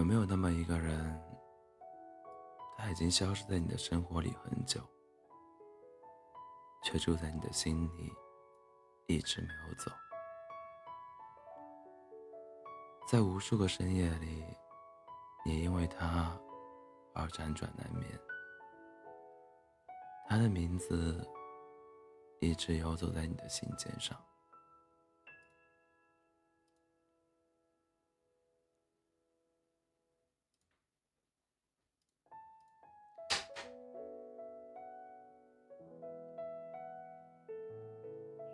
有没有那么一个人，他已经消失在你的生活里很久，却住在你的心里，一直没有走？在无数个深夜里，你因为他而辗转难眠。他的名字一直游走在你的心尖上。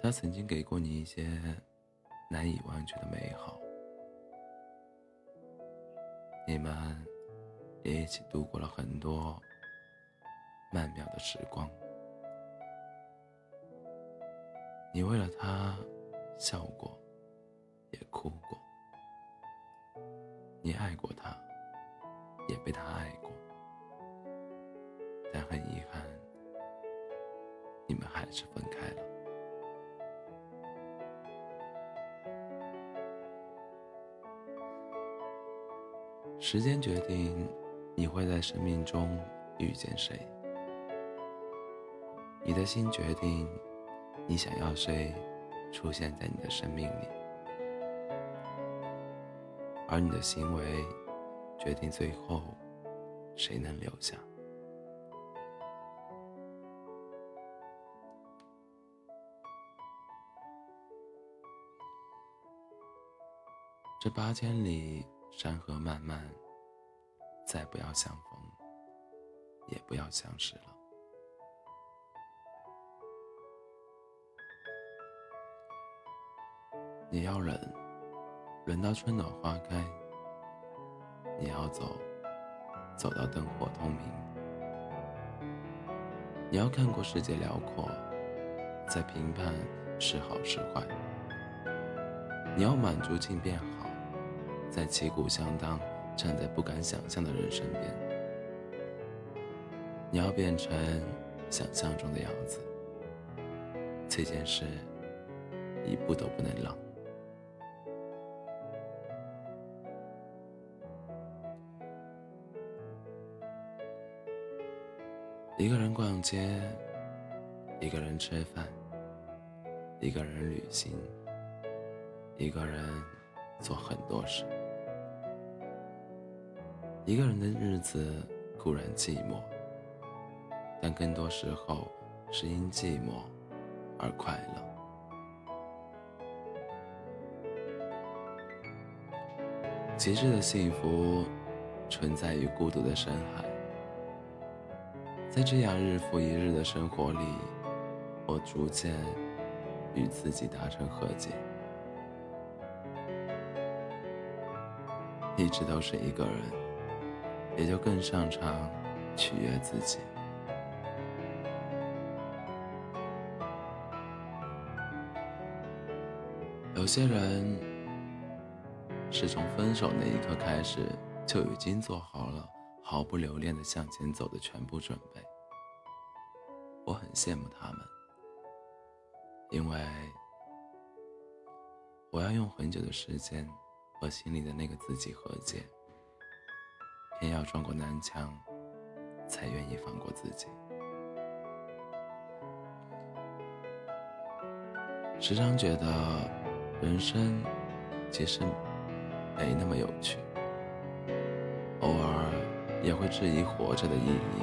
他曾经给过你一些难以忘却的美好，你们也一起度过了很多曼妙的时光。你为了他笑过，也哭过；你爱过他，也被他爱过。但很遗憾，你们还是分开了。时间决定你会在生命中遇见谁，你的心决定你想要谁出现在你的生命里，而你的行为决定最后谁能留下。这八千里。山河漫漫，再不要相逢，也不要相识了。你要忍，忍到春暖花开；你要走，走到灯火通明。你要看过世界辽阔，再评判是好是坏。你要满足尽变好。在旗鼓相当，站在不敢想象的人身边，你要变成想象中的样子。这件事一步都不能让。一个人逛街，一个人吃饭，一个人旅行，一个人做很多事。一个人的日子固然寂寞，但更多时候是因寂寞而快乐。极致的幸福存在于孤独的深海。在这样日复一日的生活里，我逐渐与自己达成和解，一直都是一个人。也就更擅长取悦自己。有些人是从分手那一刻开始就已经做好了毫不留恋的向前走的全部准备，我很羡慕他们，因为我要用很久的时间和心里的那个自己和解。偏要撞过南墙，才愿意放过自己。时常觉得人生其实没那么有趣，偶尔也会质疑活着的意义。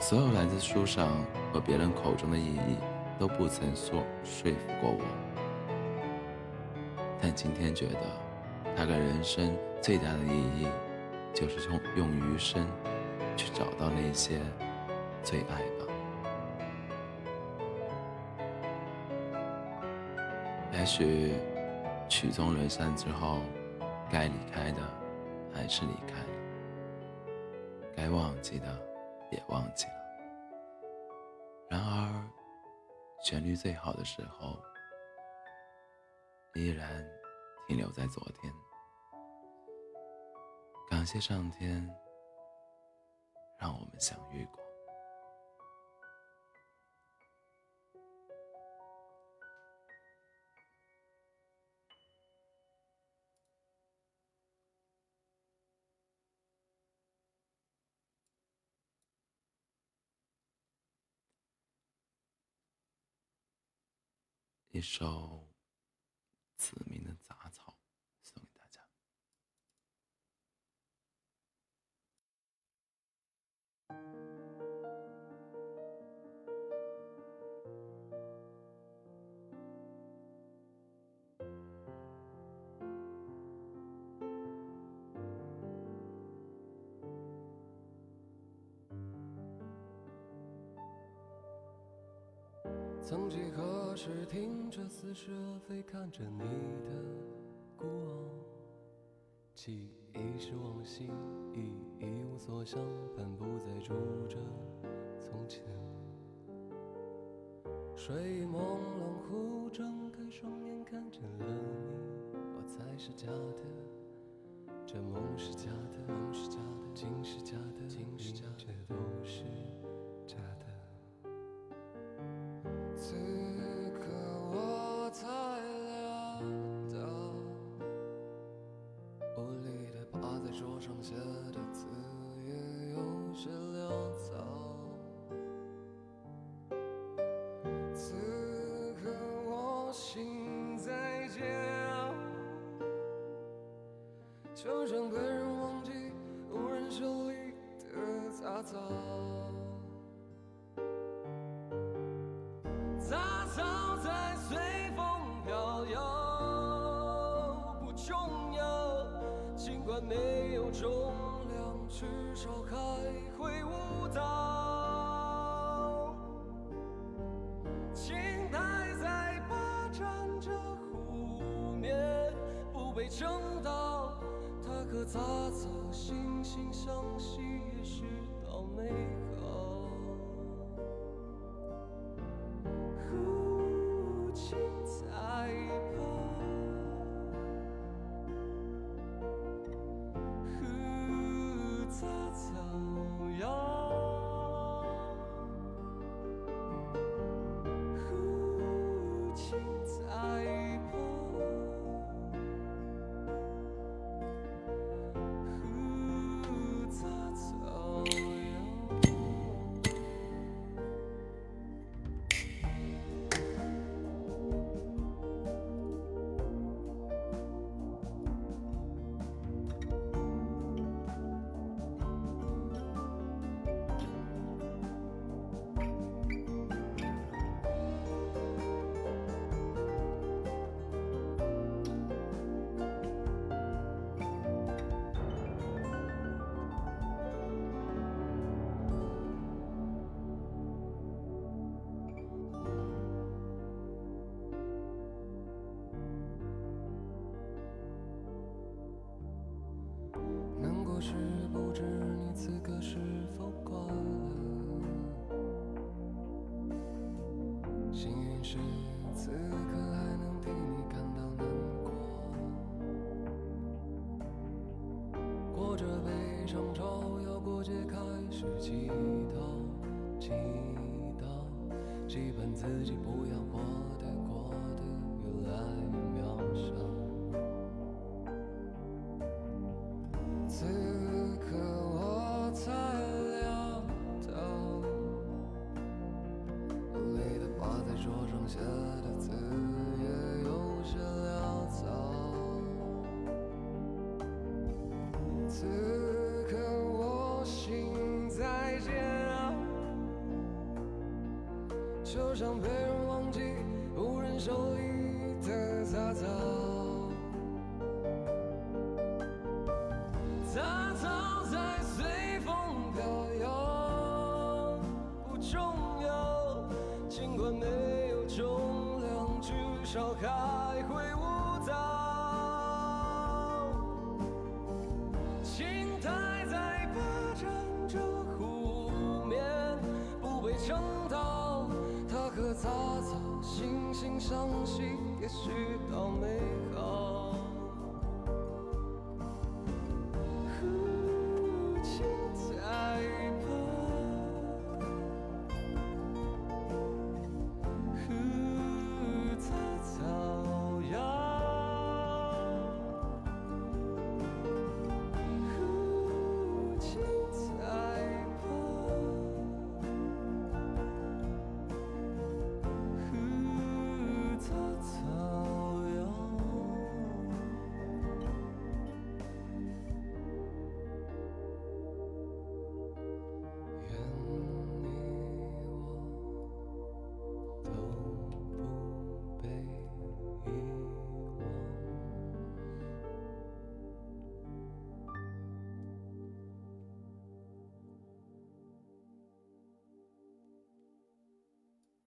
所有来自书上和别人口中的意义，都不曾说说服过我。但今天觉得。大概人生最大的意义，就是用用余生去找到那些最爱吧。也许曲终人散之后，该离开的还是离开了，该忘记的也忘记了。然而，旋律最好的时候，依然。停留在昨天。感谢上天，让我们相遇过。一首子民的杂。曾几何时，听着似是而非，看着你的孤傲，记忆是往昔，已一无所想，但不再住着从前。睡意朦胧，忽睁开双眼，看见了你，我才是假剩下的字也有些潦草。此刻我心在煎熬，就像被人忘记无人手里的杂草。杂草在随风飘摇，不重要，尽管没有，至少还会舞蹈。青苔在霸占着湖面，不被撑到，它和杂草惺惺相惜，也是道美的，草药，是不知你此刻是否快乐，幸运是此刻还能替你感到难过。过着悲伤照耀过节开始祈祷，祈祷，期盼自己不要活得过得越来越渺小。此就像被人忘记无人手里的杂草。杂草在随风飘摇，不重要，尽管没有重量，至少还会舞蹈。青苔在霸占着湖面，不被撑到，相惜，也许到美好。